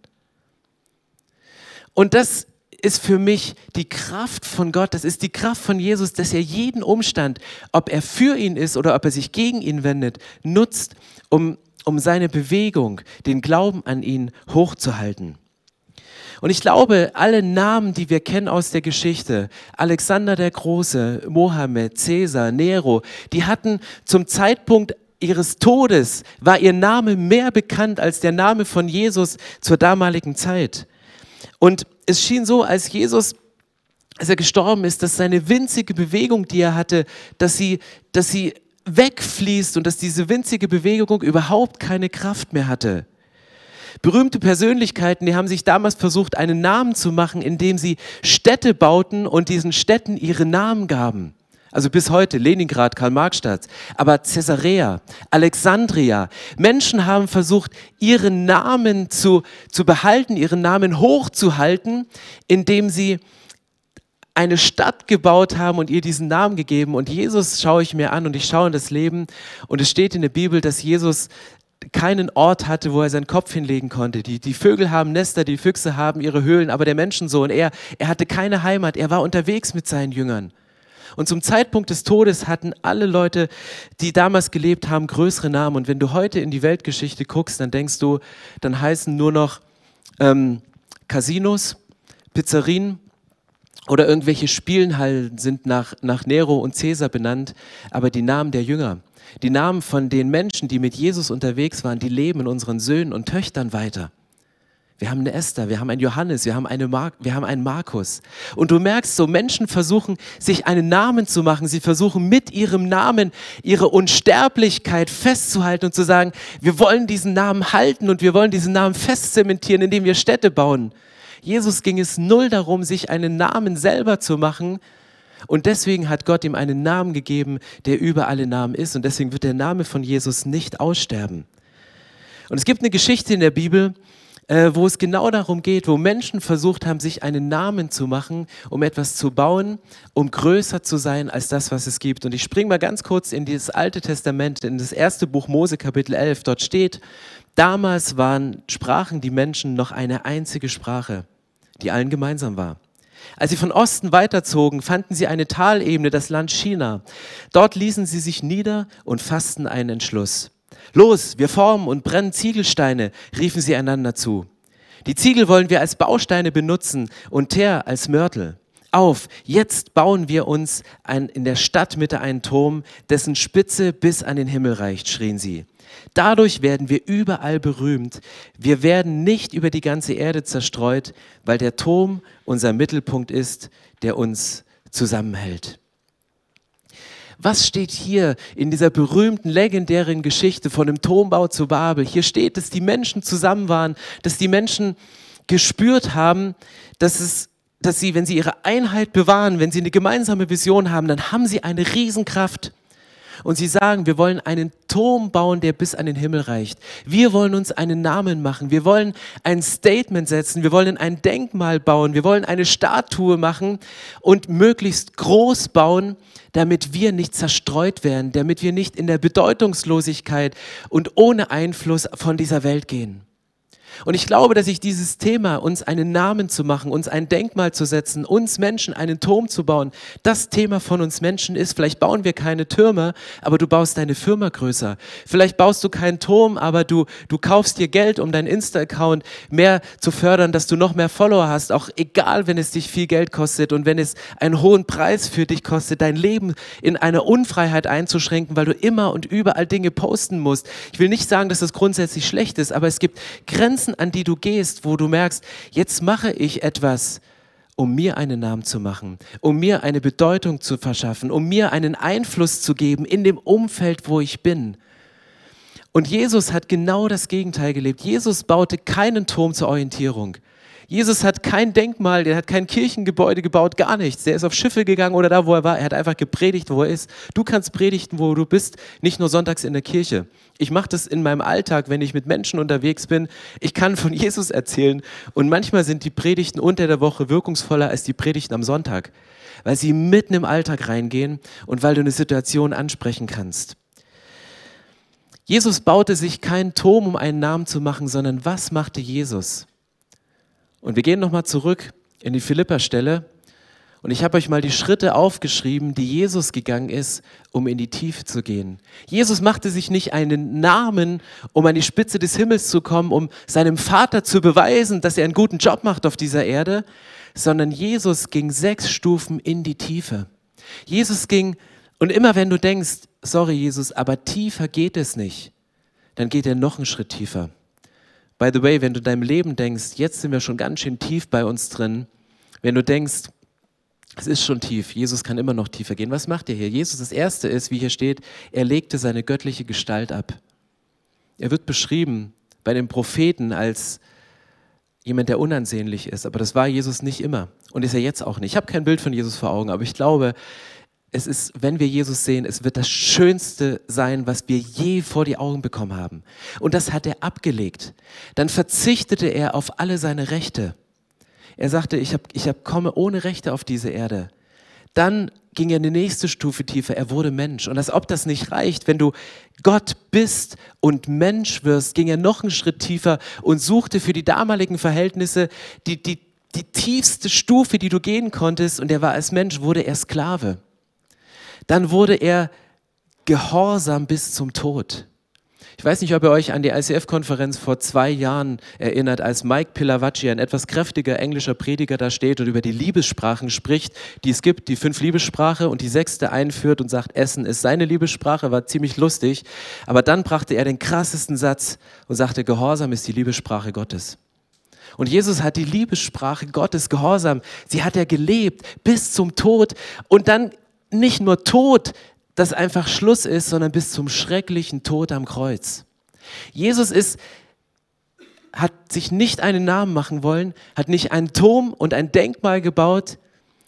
Und das ist für mich die Kraft von Gott, das ist die Kraft von Jesus, dass er jeden Umstand, ob er für ihn ist oder ob er sich gegen ihn wendet, nutzt, um, um seine Bewegung, den Glauben an ihn hochzuhalten. Und ich glaube, alle Namen, die wir kennen aus der Geschichte, Alexander der Große, Mohammed, Caesar, Nero, die hatten zum Zeitpunkt ihres Todes, war ihr Name mehr bekannt als der Name von Jesus zur damaligen Zeit. Und es schien so, als Jesus als er gestorben ist, dass seine winzige Bewegung, die er hatte, dass sie, dass sie wegfließt und dass diese winzige Bewegung überhaupt keine Kraft mehr hatte. Berühmte Persönlichkeiten, die haben sich damals versucht, einen Namen zu machen, indem sie Städte bauten und diesen Städten ihre Namen gaben. Also bis heute Leningrad, Karl-Marx-Stadt, aber Caesarea, Alexandria. Menschen haben versucht, ihren Namen zu, zu behalten, ihren Namen hochzuhalten, indem sie eine Stadt gebaut haben und ihr diesen Namen gegeben. Und Jesus schaue ich mir an und ich schaue in das Leben. Und es steht in der Bibel, dass Jesus keinen Ort hatte, wo er seinen Kopf hinlegen konnte. Die, die Vögel haben Nester, die Füchse haben ihre Höhlen, aber der Menschensohn, er, er hatte keine Heimat, er war unterwegs mit seinen Jüngern. Und zum Zeitpunkt des Todes hatten alle Leute, die damals gelebt haben, größere Namen. Und wenn du heute in die Weltgeschichte guckst, dann denkst du, dann heißen nur noch ähm, Casinos, Pizzerien oder irgendwelche Spielenhallen sind nach, nach Nero und Caesar benannt, aber die Namen der Jünger, die Namen von den Menschen, die mit Jesus unterwegs waren, die leben in unseren Söhnen und Töchtern weiter. Wir haben eine Esther, wir haben einen Johannes, wir haben, eine Mar wir haben einen Markus. Und du merkst so, Menschen versuchen, sich einen Namen zu machen. Sie versuchen mit ihrem Namen ihre Unsterblichkeit festzuhalten und zu sagen, wir wollen diesen Namen halten und wir wollen diesen Namen festzementieren, indem wir Städte bauen. Jesus ging es null darum, sich einen Namen selber zu machen, und deswegen hat Gott ihm einen Namen gegeben, der über alle Namen ist. Und deswegen wird der Name von Jesus nicht aussterben. Und es gibt eine Geschichte in der Bibel, äh, wo es genau darum geht, wo Menschen versucht haben, sich einen Namen zu machen, um etwas zu bauen, um größer zu sein als das, was es gibt. Und ich springe mal ganz kurz in dieses Alte Testament, in das erste Buch Mose, Kapitel 11. Dort steht, damals waren, sprachen die Menschen noch eine einzige Sprache, die allen gemeinsam war. Als sie von Osten weiterzogen, fanden sie eine Talebene, das Land China. Dort ließen sie sich nieder und fassten einen Entschluss. Los, wir formen und brennen Ziegelsteine, riefen sie einander zu. Die Ziegel wollen wir als Bausteine benutzen und Teer als Mörtel. auf, jetzt bauen wir uns ein, in der Stadtmitte einen Turm, dessen Spitze bis an den Himmel reicht, schrien sie. Dadurch werden wir überall berühmt. Wir werden nicht über die ganze Erde zerstreut, weil der Turm unser Mittelpunkt ist, der uns zusammenhält. Was steht hier in dieser berühmten, legendären Geschichte von dem Turmbau zu Babel? Hier steht, dass die Menschen zusammen waren, dass die Menschen gespürt haben, dass es dass sie, wenn sie ihre Einheit bewahren, wenn sie eine gemeinsame Vision haben, dann haben sie eine Riesenkraft. Und sie sagen, wir wollen einen Turm bauen, der bis an den Himmel reicht. Wir wollen uns einen Namen machen. Wir wollen ein Statement setzen. Wir wollen ein Denkmal bauen. Wir wollen eine Statue machen und möglichst groß bauen, damit wir nicht zerstreut werden, damit wir nicht in der Bedeutungslosigkeit und ohne Einfluss von dieser Welt gehen. Und ich glaube, dass ich dieses Thema, uns einen Namen zu machen, uns ein Denkmal zu setzen, uns Menschen einen Turm zu bauen, das Thema von uns Menschen ist. Vielleicht bauen wir keine Türme, aber du baust deine Firma größer. Vielleicht baust du keinen Turm, aber du, du kaufst dir Geld, um deinen Insta-Account mehr zu fördern, dass du noch mehr Follower hast, auch egal, wenn es dich viel Geld kostet und wenn es einen hohen Preis für dich kostet, dein Leben in eine Unfreiheit einzuschränken, weil du immer und überall Dinge posten musst. Ich will nicht sagen, dass das grundsätzlich schlecht ist, aber es gibt Grenzen, Grenzen, an die du gehst, wo du merkst, jetzt mache ich etwas, um mir einen Namen zu machen, um mir eine Bedeutung zu verschaffen, um mir einen Einfluss zu geben in dem Umfeld, wo ich bin. Und Jesus hat genau das Gegenteil gelebt. Jesus baute keinen Turm zur Orientierung. Jesus hat kein Denkmal, der hat kein Kirchengebäude gebaut, gar nichts. Der ist auf Schiffe gegangen oder da, wo er war. Er hat einfach gepredigt, wo er ist. Du kannst predigen, wo du bist, nicht nur sonntags in der Kirche. Ich mache das in meinem Alltag, wenn ich mit Menschen unterwegs bin. Ich kann von Jesus erzählen und manchmal sind die Predigten unter der Woche wirkungsvoller als die Predigten am Sonntag, weil sie mitten im Alltag reingehen und weil du eine Situation ansprechen kannst. Jesus baute sich keinen Turm, um einen Namen zu machen, sondern was machte Jesus? Und wir gehen nochmal zurück in die Philippa-Stelle. Und ich habe euch mal die Schritte aufgeschrieben, die Jesus gegangen ist, um in die Tiefe zu gehen. Jesus machte sich nicht einen Namen, um an die Spitze des Himmels zu kommen, um seinem Vater zu beweisen, dass er einen guten Job macht auf dieser Erde, sondern Jesus ging sechs Stufen in die Tiefe. Jesus ging, und immer wenn du denkst, sorry Jesus, aber tiefer geht es nicht, dann geht er noch einen Schritt tiefer. By the way, wenn du deinem Leben denkst, jetzt sind wir schon ganz schön tief bei uns drin, wenn du denkst, es ist schon tief, Jesus kann immer noch tiefer gehen, was macht er hier? Jesus, das Erste ist, wie hier steht, er legte seine göttliche Gestalt ab. Er wird beschrieben bei den Propheten als jemand, der unansehnlich ist, aber das war Jesus nicht immer und ist er jetzt auch nicht. Ich habe kein Bild von Jesus vor Augen, aber ich glaube, es ist, wenn wir Jesus sehen, es wird das Schönste sein, was wir je vor die Augen bekommen haben. Und das hat er abgelegt. Dann verzichtete er auf alle seine Rechte. Er sagte, ich, hab, ich hab, komme ohne Rechte auf diese Erde. Dann ging er eine nächste Stufe tiefer. Er wurde Mensch. Und als ob das nicht reicht, wenn du Gott bist und Mensch wirst, ging er noch einen Schritt tiefer und suchte für die damaligen Verhältnisse die, die, die tiefste Stufe, die du gehen konntest. Und er war als Mensch, wurde er Sklave dann wurde er gehorsam bis zum Tod. Ich weiß nicht, ob ihr euch an die ICF-Konferenz vor zwei Jahren erinnert, als Mike Pilavacci, ein etwas kräftiger englischer Prediger, da steht und über die Liebessprachen spricht, die es gibt, die fünf Liebessprache und die sechste einführt und sagt, Essen ist seine Liebessprache, war ziemlich lustig. Aber dann brachte er den krassesten Satz und sagte, Gehorsam ist die Liebessprache Gottes. Und Jesus hat die Liebessprache Gottes Gehorsam, sie hat er gelebt bis zum Tod und dann nicht nur Tod, das einfach Schluss ist, sondern bis zum schrecklichen Tod am Kreuz. Jesus ist, hat sich nicht einen Namen machen wollen, hat nicht einen Turm und ein Denkmal gebaut,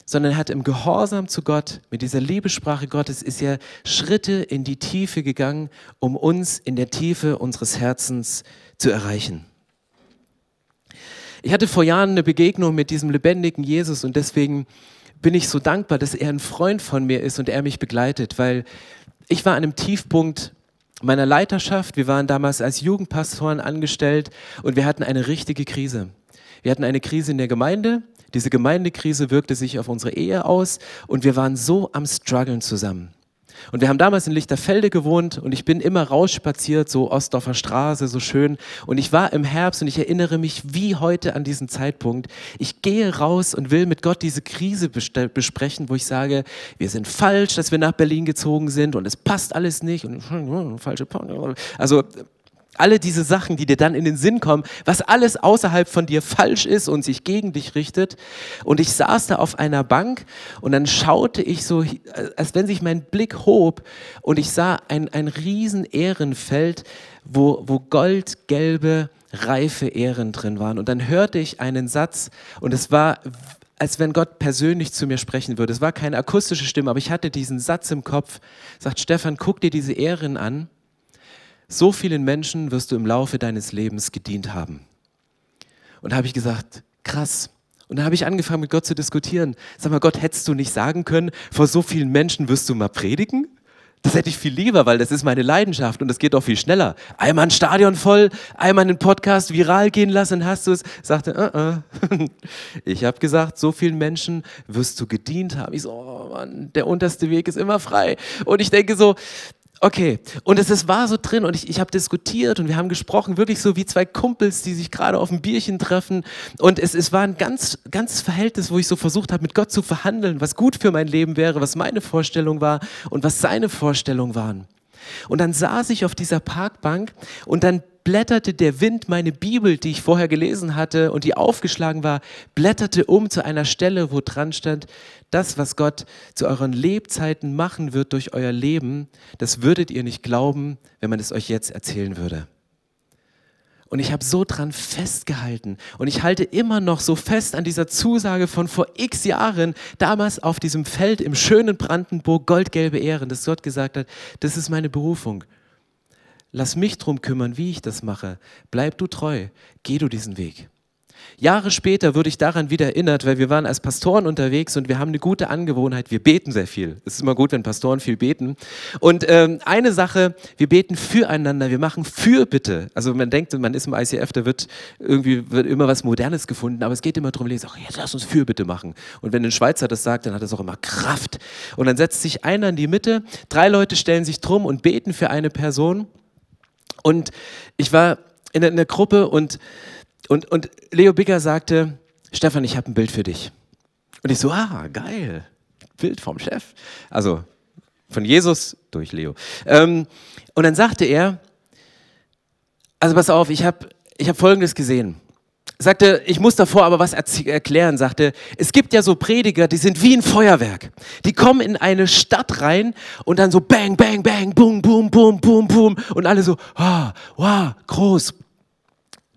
sondern hat im Gehorsam zu Gott, mit dieser Liebessprache Gottes, ist er Schritte in die Tiefe gegangen, um uns in der Tiefe unseres Herzens zu erreichen. Ich hatte vor Jahren eine Begegnung mit diesem lebendigen Jesus und deswegen bin ich so dankbar, dass er ein Freund von mir ist und er mich begleitet, weil ich war an einem Tiefpunkt meiner Leiterschaft. Wir waren damals als Jugendpastoren angestellt und wir hatten eine richtige Krise. Wir hatten eine Krise in der Gemeinde. Diese Gemeindekrise wirkte sich auf unsere Ehe aus und wir waren so am struggeln zusammen. Und wir haben damals in Lichterfelde gewohnt und ich bin immer rausspaziert, so Ostdorfer Straße, so schön. Und ich war im Herbst und ich erinnere mich wie heute an diesen Zeitpunkt. Ich gehe raus und will mit Gott diese Krise besprechen, wo ich sage, wir sind falsch, dass wir nach Berlin gezogen sind und es passt alles nicht und falsche Also alle diese Sachen, die dir dann in den Sinn kommen, was alles außerhalb von dir falsch ist und sich gegen dich richtet. Und ich saß da auf einer Bank und dann schaute ich so, als wenn sich mein Blick hob und ich sah ein, ein riesen Ehrenfeld, wo, wo goldgelbe, reife Ehren drin waren. Und dann hörte ich einen Satz und es war als wenn Gott persönlich zu mir sprechen würde. Es war keine akustische Stimme, aber ich hatte diesen Satz im Kopf. Sagt Stefan, guck dir diese Ehren an so vielen Menschen wirst du im Laufe deines Lebens gedient haben. Und da habe ich gesagt, krass. Und dann habe ich angefangen, mit Gott zu diskutieren. Sag mal, Gott, hättest du nicht sagen können, vor so vielen Menschen wirst du mal predigen? Das hätte ich viel lieber, weil das ist meine Leidenschaft und das geht auch viel schneller. Einmal ein Stadion voll, einmal einen Podcast viral gehen lassen, hast du es? Sagte, uh -uh. ich habe gesagt, so vielen Menschen wirst du gedient haben. Ich so, oh Mann, der unterste Weg ist immer frei. Und ich denke so, Okay, und es, war so drin und ich, ich habe diskutiert und wir haben gesprochen, wirklich so wie zwei Kumpels, die sich gerade auf ein Bierchen treffen. Und es, es war ein ganz, ganz Verhältnis, wo ich so versucht habe, mit Gott zu verhandeln, was gut für mein Leben wäre, was meine Vorstellung war und was seine Vorstellungen waren. Und dann saß ich auf dieser Parkbank und dann blätterte der Wind meine Bibel, die ich vorher gelesen hatte und die aufgeschlagen war, blätterte um zu einer Stelle, wo dran stand, das, was Gott zu euren Lebzeiten machen wird durch euer Leben, das würdet ihr nicht glauben, wenn man es euch jetzt erzählen würde. Und ich habe so dran festgehalten. Und ich halte immer noch so fest an dieser Zusage von vor x Jahren, damals auf diesem Feld im schönen Brandenburg, goldgelbe Ehren, dass Gott gesagt hat, das ist meine Berufung. Lass mich drum kümmern, wie ich das mache. Bleib du treu. Geh du diesen Weg. Jahre später wurde ich daran wieder erinnert, weil wir waren als Pastoren unterwegs und wir haben eine gute Angewohnheit, wir beten sehr viel. Es ist immer gut, wenn Pastoren viel beten. Und ähm, eine Sache, wir beten füreinander, wir machen Fürbitte. Also man denkt, man ist im ICF, da wird irgendwie wird immer was Modernes gefunden, aber es geht immer darum, lesen, ach, jetzt lass uns Fürbitte machen. Und wenn ein Schweizer das sagt, dann hat das auch immer Kraft. Und dann setzt sich einer in die Mitte, drei Leute stellen sich drum und beten für eine Person. Und ich war in der, in der Gruppe und, und, und Leo Bigger sagte, Stefan, ich habe ein Bild für dich. Und ich so, ah, geil, Bild vom Chef. Also von Jesus durch Leo. Ähm, und dann sagte er, also pass auf, ich habe ich hab Folgendes gesehen sagte, ich muss davor aber was erklären, sagte, es gibt ja so Prediger, die sind wie ein Feuerwerk. Die kommen in eine Stadt rein und dann so bang, bang, bang, boom, boom, boom, boom, boom und alle so, wow, wow, groß.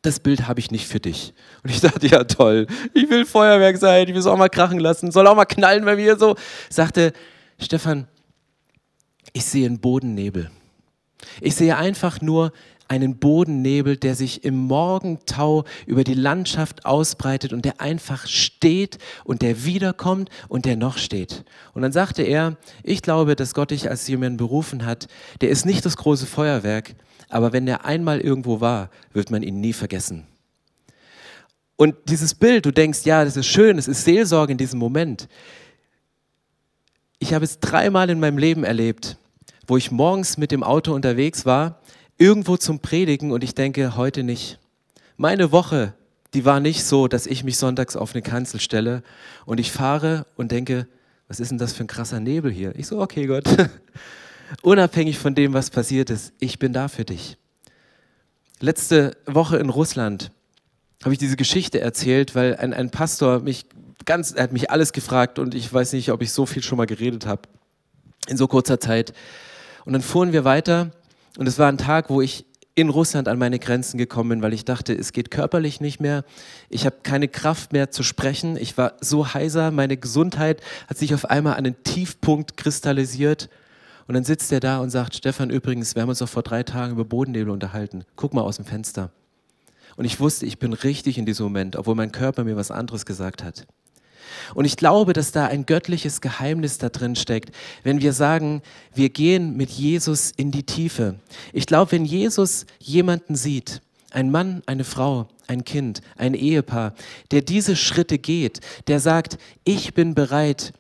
Das Bild habe ich nicht für dich. Und ich dachte, ja toll, ich will Feuerwerk sein, ich will es auch mal krachen lassen, soll auch mal knallen bei mir so. Sagte, Stefan, ich sehe einen Bodennebel. Ich sehe einfach nur einen Bodennebel, der sich im Morgentau über die Landschaft ausbreitet und der einfach steht und der wiederkommt und der noch steht. Und dann sagte er, ich glaube, dass Gott dich als jemanden berufen hat, der ist nicht das große Feuerwerk, aber wenn er einmal irgendwo war, wird man ihn nie vergessen. Und dieses Bild, du denkst, ja, das ist schön, es ist Seelsorge in diesem Moment. Ich habe es dreimal in meinem Leben erlebt, wo ich morgens mit dem Auto unterwegs war irgendwo zum Predigen und ich denke, heute nicht. Meine Woche, die war nicht so, dass ich mich sonntags auf eine Kanzel stelle und ich fahre und denke, was ist denn das für ein krasser Nebel hier? Ich so, okay Gott, unabhängig von dem, was passiert ist, ich bin da für dich. Letzte Woche in Russland habe ich diese Geschichte erzählt, weil ein, ein Pastor mich ganz, er hat mich alles gefragt und ich weiß nicht, ob ich so viel schon mal geredet habe in so kurzer Zeit. Und dann fuhren wir weiter und es war ein Tag, wo ich in Russland an meine Grenzen gekommen bin, weil ich dachte, es geht körperlich nicht mehr. Ich habe keine Kraft mehr zu sprechen. Ich war so heiser. Meine Gesundheit hat sich auf einmal an einen Tiefpunkt kristallisiert. Und dann sitzt er da und sagt, Stefan, übrigens, wir haben uns doch vor drei Tagen über Bodennebel unterhalten. Guck mal aus dem Fenster. Und ich wusste, ich bin richtig in diesem Moment, obwohl mein Körper mir was anderes gesagt hat. Und ich glaube, dass da ein göttliches Geheimnis da drin steckt, wenn wir sagen, wir gehen mit Jesus in die Tiefe. Ich glaube, wenn Jesus jemanden sieht, ein Mann, eine Frau, ein Kind, ein Ehepaar, der diese Schritte geht, der sagt, ich bin bereit,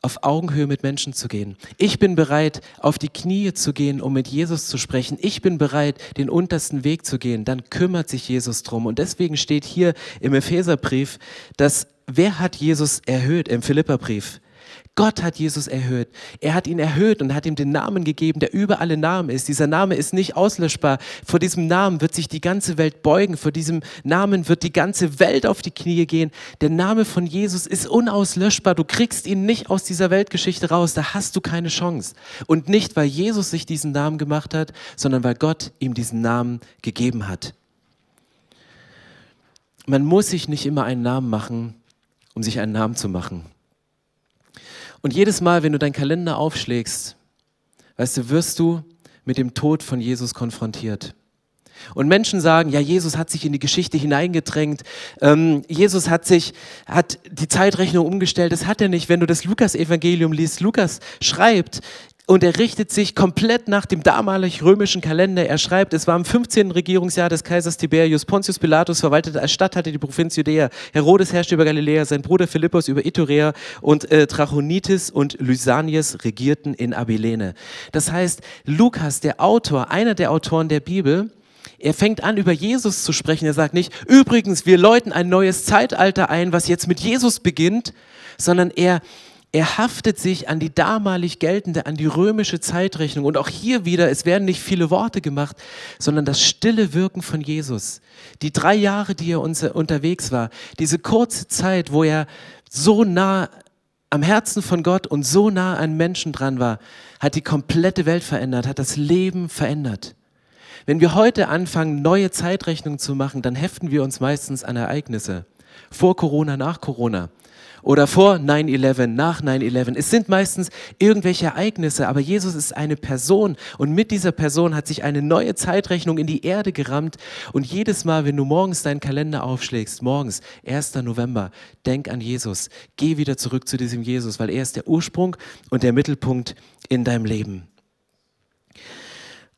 auf Augenhöhe mit Menschen zu gehen. Ich bin bereit, auf die Knie zu gehen, um mit Jesus zu sprechen. Ich bin bereit, den untersten Weg zu gehen. Dann kümmert sich Jesus drum. Und deswegen steht hier im Epheserbrief, dass wer hat Jesus erhöht im Philipperbrief? Gott hat Jesus erhöht. Er hat ihn erhöht und hat ihm den Namen gegeben, der über alle Namen ist. Dieser Name ist nicht auslöschbar. Vor diesem Namen wird sich die ganze Welt beugen. Vor diesem Namen wird die ganze Welt auf die Knie gehen. Der Name von Jesus ist unauslöschbar. Du kriegst ihn nicht aus dieser Weltgeschichte raus. Da hast du keine Chance. Und nicht, weil Jesus sich diesen Namen gemacht hat, sondern weil Gott ihm diesen Namen gegeben hat. Man muss sich nicht immer einen Namen machen, um sich einen Namen zu machen. Und jedes Mal, wenn du deinen Kalender aufschlägst, weißt du, wirst du mit dem Tod von Jesus konfrontiert. Und Menschen sagen, ja, Jesus hat sich in die Geschichte hineingedrängt. Ähm, Jesus hat sich, hat die Zeitrechnung umgestellt. Das hat er nicht. Wenn du das Lukas-Evangelium liest, Lukas schreibt, und er richtet sich komplett nach dem damaligen römischen Kalender. Er schreibt, es war im 15. Regierungsjahr des Kaisers Tiberius. Pontius Pilatus verwaltete als Statthalter die Provinz Judäa. Herodes herrschte über Galiläa, sein Bruder Philippus über Iturea und äh, Trachonitis und Lysanias regierten in Abilene. Das heißt, Lukas, der Autor, einer der Autoren der Bibel, er fängt an, über Jesus zu sprechen. Er sagt nicht, übrigens, wir läuten ein neues Zeitalter ein, was jetzt mit Jesus beginnt, sondern er er haftet sich an die damalig geltende, an die römische Zeitrechnung. Und auch hier wieder, es werden nicht viele Worte gemacht, sondern das stille Wirken von Jesus. Die drei Jahre, die er unterwegs war, diese kurze Zeit, wo er so nah am Herzen von Gott und so nah an Menschen dran war, hat die komplette Welt verändert, hat das Leben verändert. Wenn wir heute anfangen, neue Zeitrechnungen zu machen, dann heften wir uns meistens an Ereignisse. Vor Corona, nach Corona oder vor 9-11, nach 9-11. Es sind meistens irgendwelche Ereignisse, aber Jesus ist eine Person und mit dieser Person hat sich eine neue Zeitrechnung in die Erde gerammt und jedes Mal, wenn du morgens deinen Kalender aufschlägst, morgens, 1. November, denk an Jesus. Geh wieder zurück zu diesem Jesus, weil er ist der Ursprung und der Mittelpunkt in deinem Leben.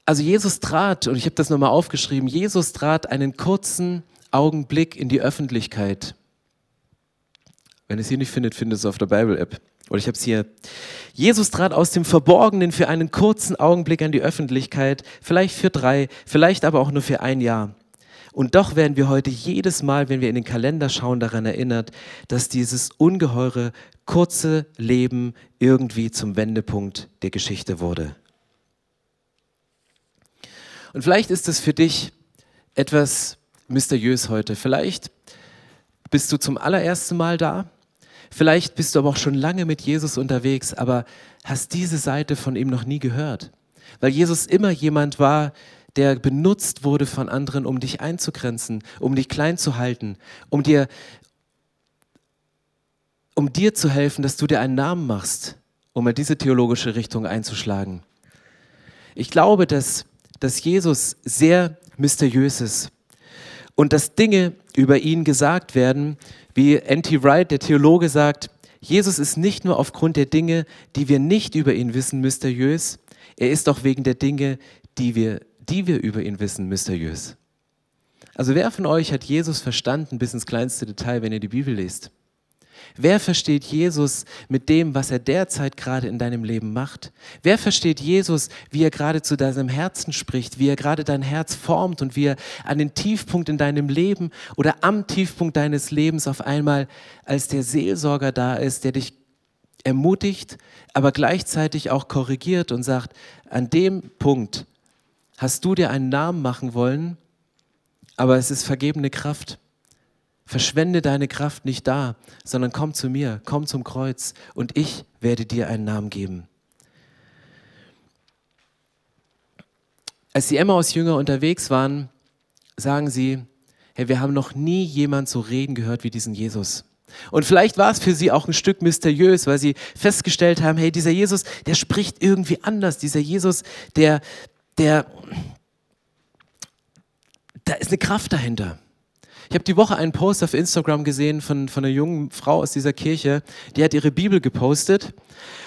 Also Jesus trat, und ich habe das nochmal aufgeschrieben, Jesus trat einen kurzen Augenblick in die Öffentlichkeit. Wenn ihr es hier nicht findet, findet es auf der Bible-App. Oder ich habe es hier. Jesus trat aus dem Verborgenen für einen kurzen Augenblick an die Öffentlichkeit, vielleicht für drei, vielleicht aber auch nur für ein Jahr. Und doch werden wir heute jedes Mal, wenn wir in den Kalender schauen, daran erinnert, dass dieses ungeheure, kurze Leben irgendwie zum Wendepunkt der Geschichte wurde. Und vielleicht ist es für dich etwas mysteriös heute. Vielleicht bist du zum allerersten Mal da Vielleicht bist du aber auch schon lange mit Jesus unterwegs, aber hast diese Seite von ihm noch nie gehört. Weil Jesus immer jemand war, der benutzt wurde von anderen, um dich einzugrenzen, um dich klein zu halten, um dir, um dir zu helfen, dass du dir einen Namen machst, um in diese theologische Richtung einzuschlagen. Ich glaube, dass, dass Jesus sehr mysteriös ist und dass Dinge über ihn gesagt werden, wie N.T. Wright, der Theologe, sagt, Jesus ist nicht nur aufgrund der Dinge, die wir nicht über ihn wissen, mysteriös, er ist auch wegen der Dinge, die wir, die wir über ihn wissen, mysteriös. Also wer von euch hat Jesus verstanden bis ins kleinste Detail, wenn ihr die Bibel lest? Wer versteht Jesus mit dem, was er derzeit gerade in deinem Leben macht? Wer versteht Jesus, wie er gerade zu deinem Herzen spricht, wie er gerade dein Herz formt und wie er an den Tiefpunkt in deinem Leben oder am Tiefpunkt deines Lebens auf einmal als der Seelsorger da ist, der dich ermutigt, aber gleichzeitig auch korrigiert und sagt, an dem Punkt hast du dir einen Namen machen wollen, aber es ist vergebene Kraft. Verschwende deine Kraft nicht da, sondern komm zu mir, komm zum Kreuz und ich werde dir einen Namen geben. Als die Emmaus-Jünger unterwegs waren, sagen sie, hey, wir haben noch nie jemand so reden gehört wie diesen Jesus. Und vielleicht war es für sie auch ein Stück mysteriös, weil sie festgestellt haben, hey, dieser Jesus, der spricht irgendwie anders. Dieser Jesus, der, der, da ist eine Kraft dahinter. Ich habe die Woche einen Post auf Instagram gesehen von, von einer jungen Frau aus dieser Kirche, die hat ihre Bibel gepostet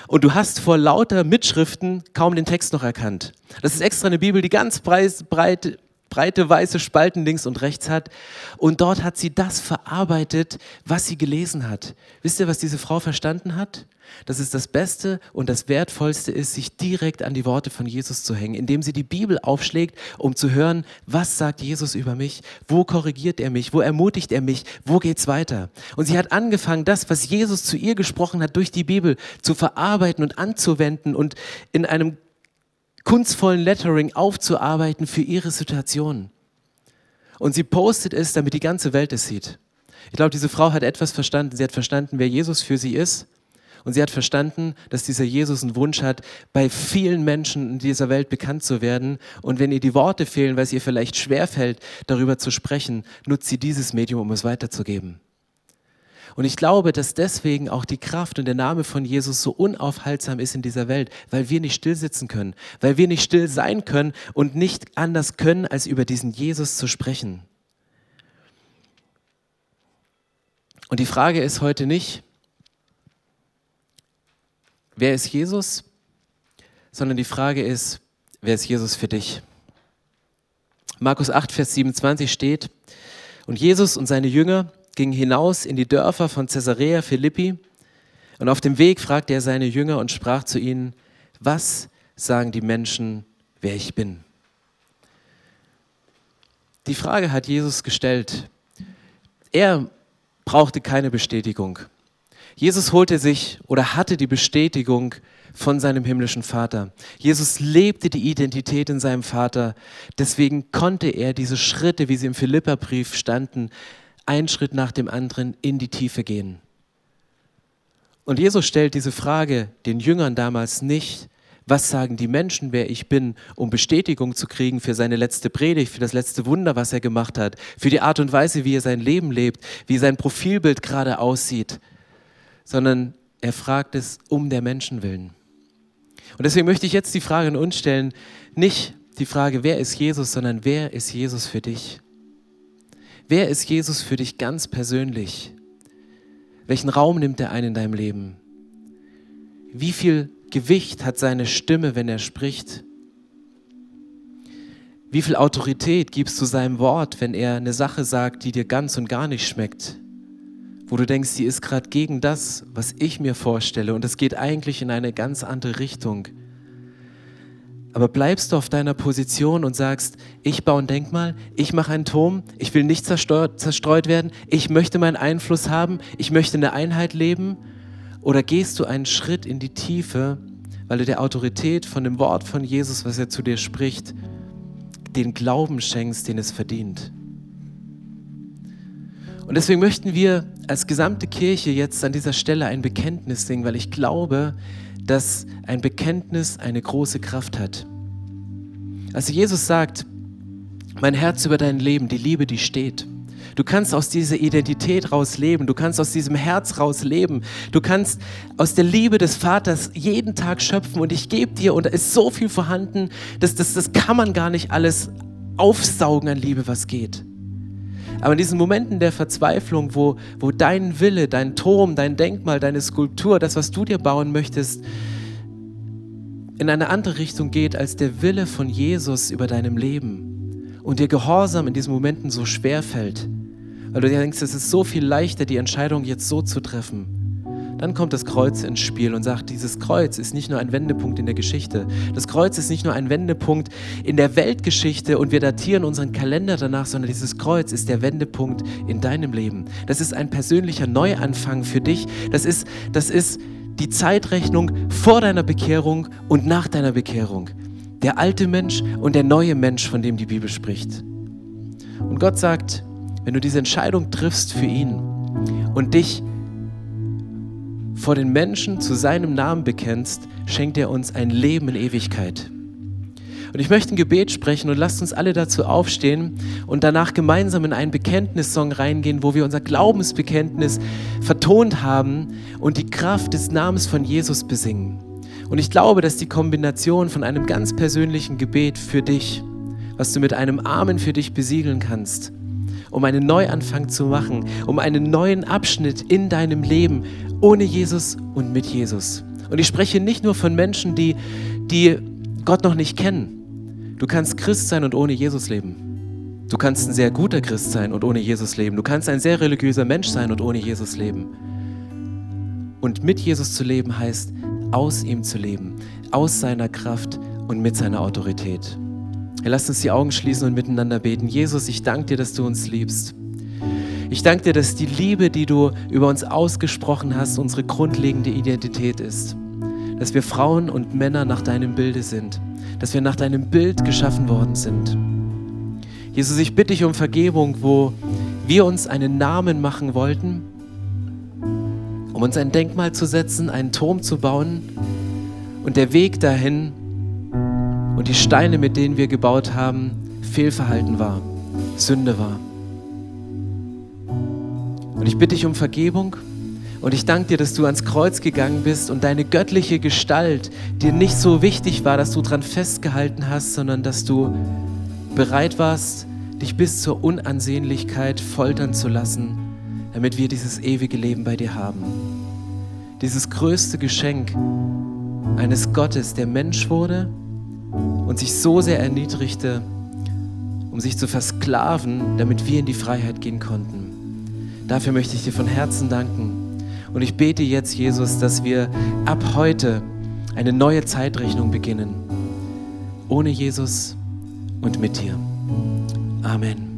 und du hast vor lauter Mitschriften kaum den Text noch erkannt. Das ist extra eine Bibel, die ganz breit, breit breite weiße Spalten links und rechts hat. Und dort hat sie das verarbeitet, was sie gelesen hat. Wisst ihr, was diese Frau verstanden hat? Dass es das Beste und das Wertvollste ist, sich direkt an die Worte von Jesus zu hängen, indem sie die Bibel aufschlägt, um zu hören, was sagt Jesus über mich, wo korrigiert er mich, wo ermutigt er mich, wo geht's weiter. Und sie hat angefangen, das, was Jesus zu ihr gesprochen hat, durch die Bibel zu verarbeiten und anzuwenden und in einem kunstvollen Lettering aufzuarbeiten für ihre Situation. Und sie postet es, damit die ganze Welt es sieht. Ich glaube, diese Frau hat etwas verstanden. Sie hat verstanden, wer Jesus für sie ist und sie hat verstanden, dass dieser Jesus einen Wunsch hat, bei vielen Menschen in dieser Welt bekannt zu werden. Und wenn ihr die Worte fehlen, weil es ihr vielleicht schwerfällt, darüber zu sprechen, nutzt sie dieses Medium, um es weiterzugeben. Und ich glaube, dass deswegen auch die Kraft und der Name von Jesus so unaufhaltsam ist in dieser Welt, weil wir nicht still sitzen können, weil wir nicht still sein können und nicht anders können, als über diesen Jesus zu sprechen. Und die Frage ist heute nicht, wer ist Jesus, sondern die Frage ist, wer ist Jesus für dich? Markus 8, Vers 27 steht, und Jesus und seine Jünger gingen hinaus in die Dörfer von Caesarea Philippi und auf dem Weg fragte er seine Jünger und sprach zu ihnen, was sagen die Menschen, wer ich bin? Die Frage hat Jesus gestellt. Er brauchte keine Bestätigung. Jesus holte sich oder hatte die Bestätigung von seinem himmlischen Vater. Jesus lebte die Identität in seinem Vater. Deswegen konnte er diese Schritte, wie sie im Philipperbrief standen, einen Schritt nach dem anderen in die Tiefe gehen. Und Jesus stellt diese Frage den Jüngern damals nicht, was sagen die Menschen, wer ich bin, um Bestätigung zu kriegen für seine letzte Predigt, für das letzte Wunder, was er gemacht hat, für die Art und Weise, wie er sein Leben lebt, wie sein Profilbild gerade aussieht, sondern er fragt es um der Menschen willen. Und deswegen möchte ich jetzt die Frage an uns stellen, nicht die Frage, wer ist Jesus, sondern wer ist Jesus für dich? Wer ist Jesus für dich ganz persönlich? Welchen Raum nimmt er ein in deinem Leben? Wie viel Gewicht hat seine Stimme, wenn er spricht? Wie viel Autorität gibst du seinem Wort, wenn er eine Sache sagt, die dir ganz und gar nicht schmeckt? wo du denkst, die ist gerade gegen das, was ich mir vorstelle und es geht eigentlich in eine ganz andere Richtung. Aber bleibst du auf deiner Position und sagst, ich baue ein Denkmal, ich mache einen Turm, ich will nicht zerstreut, werden, ich möchte meinen Einfluss haben, ich möchte eine Einheit leben? Oder gehst du einen Schritt in die Tiefe, weil du der Autorität von dem Wort von Jesus, was er zu dir spricht, den Glauben schenkst, den es verdient? Und deswegen möchten wir als gesamte Kirche jetzt an dieser Stelle ein Bekenntnis singen, weil ich glaube, dass ein Bekenntnis eine große Kraft hat. Also Jesus sagt, mein Herz über dein Leben, die Liebe, die steht. Du kannst aus dieser Identität raus leben. Du kannst aus diesem Herz raus leben. Du kannst aus der Liebe des Vaters jeden Tag schöpfen. Und ich gebe dir, und da ist so viel vorhanden, dass das, das kann man gar nicht alles aufsaugen an Liebe, was geht. Aber in diesen Momenten der Verzweiflung, wo, wo dein Wille, dein Turm, dein Denkmal, deine Skulptur, das, was du dir bauen möchtest, in eine andere Richtung geht als der Wille von Jesus über deinem Leben und dir Gehorsam in diesen Momenten so schwer fällt, weil du dir denkst, es ist so viel leichter, die Entscheidung jetzt so zu treffen dann kommt das Kreuz ins Spiel und sagt, dieses Kreuz ist nicht nur ein Wendepunkt in der Geschichte. Das Kreuz ist nicht nur ein Wendepunkt in der Weltgeschichte und wir datieren unseren Kalender danach, sondern dieses Kreuz ist der Wendepunkt in deinem Leben. Das ist ein persönlicher Neuanfang für dich. Das ist, das ist die Zeitrechnung vor deiner Bekehrung und nach deiner Bekehrung. Der alte Mensch und der neue Mensch, von dem die Bibel spricht. Und Gott sagt, wenn du diese Entscheidung triffst für ihn und dich vor den Menschen zu seinem Namen bekennst, schenkt er uns ein Leben in Ewigkeit. Und ich möchte ein Gebet sprechen und lasst uns alle dazu aufstehen und danach gemeinsam in einen Bekenntnissong reingehen, wo wir unser Glaubensbekenntnis vertont haben und die Kraft des Namens von Jesus besingen. Und ich glaube, dass die Kombination von einem ganz persönlichen Gebet für dich, was du mit einem Amen für dich besiegeln kannst, um einen Neuanfang zu machen, um einen neuen Abschnitt in deinem Leben ohne Jesus und mit Jesus. Und ich spreche nicht nur von Menschen, die, die Gott noch nicht kennen. Du kannst Christ sein und ohne Jesus leben. Du kannst ein sehr guter Christ sein und ohne Jesus leben. Du kannst ein sehr religiöser Mensch sein und ohne Jesus leben. Und mit Jesus zu leben heißt, aus ihm zu leben, aus seiner Kraft und mit seiner Autorität. Ja, lasst uns die Augen schließen und miteinander beten. Jesus, ich danke dir, dass du uns liebst. Ich danke dir, dass die Liebe, die du über uns ausgesprochen hast, unsere grundlegende Identität ist. Dass wir Frauen und Männer nach deinem Bilde sind. Dass wir nach deinem Bild geschaffen worden sind. Jesus, ich bitte dich um Vergebung, wo wir uns einen Namen machen wollten, um uns ein Denkmal zu setzen, einen Turm zu bauen und der Weg dahin und die Steine, mit denen wir gebaut haben, Fehlverhalten war, Sünde war. Und ich bitte dich um Vergebung und ich danke dir, dass du ans Kreuz gegangen bist und deine göttliche Gestalt dir nicht so wichtig war, dass du dran festgehalten hast, sondern dass du bereit warst, dich bis zur Unansehnlichkeit foltern zu lassen, damit wir dieses ewige Leben bei dir haben. Dieses größte Geschenk eines Gottes, der Mensch wurde und sich so sehr erniedrigte, um sich zu versklaven, damit wir in die Freiheit gehen konnten. Dafür möchte ich dir von Herzen danken. Und ich bete jetzt, Jesus, dass wir ab heute eine neue Zeitrechnung beginnen. Ohne Jesus und mit dir. Amen.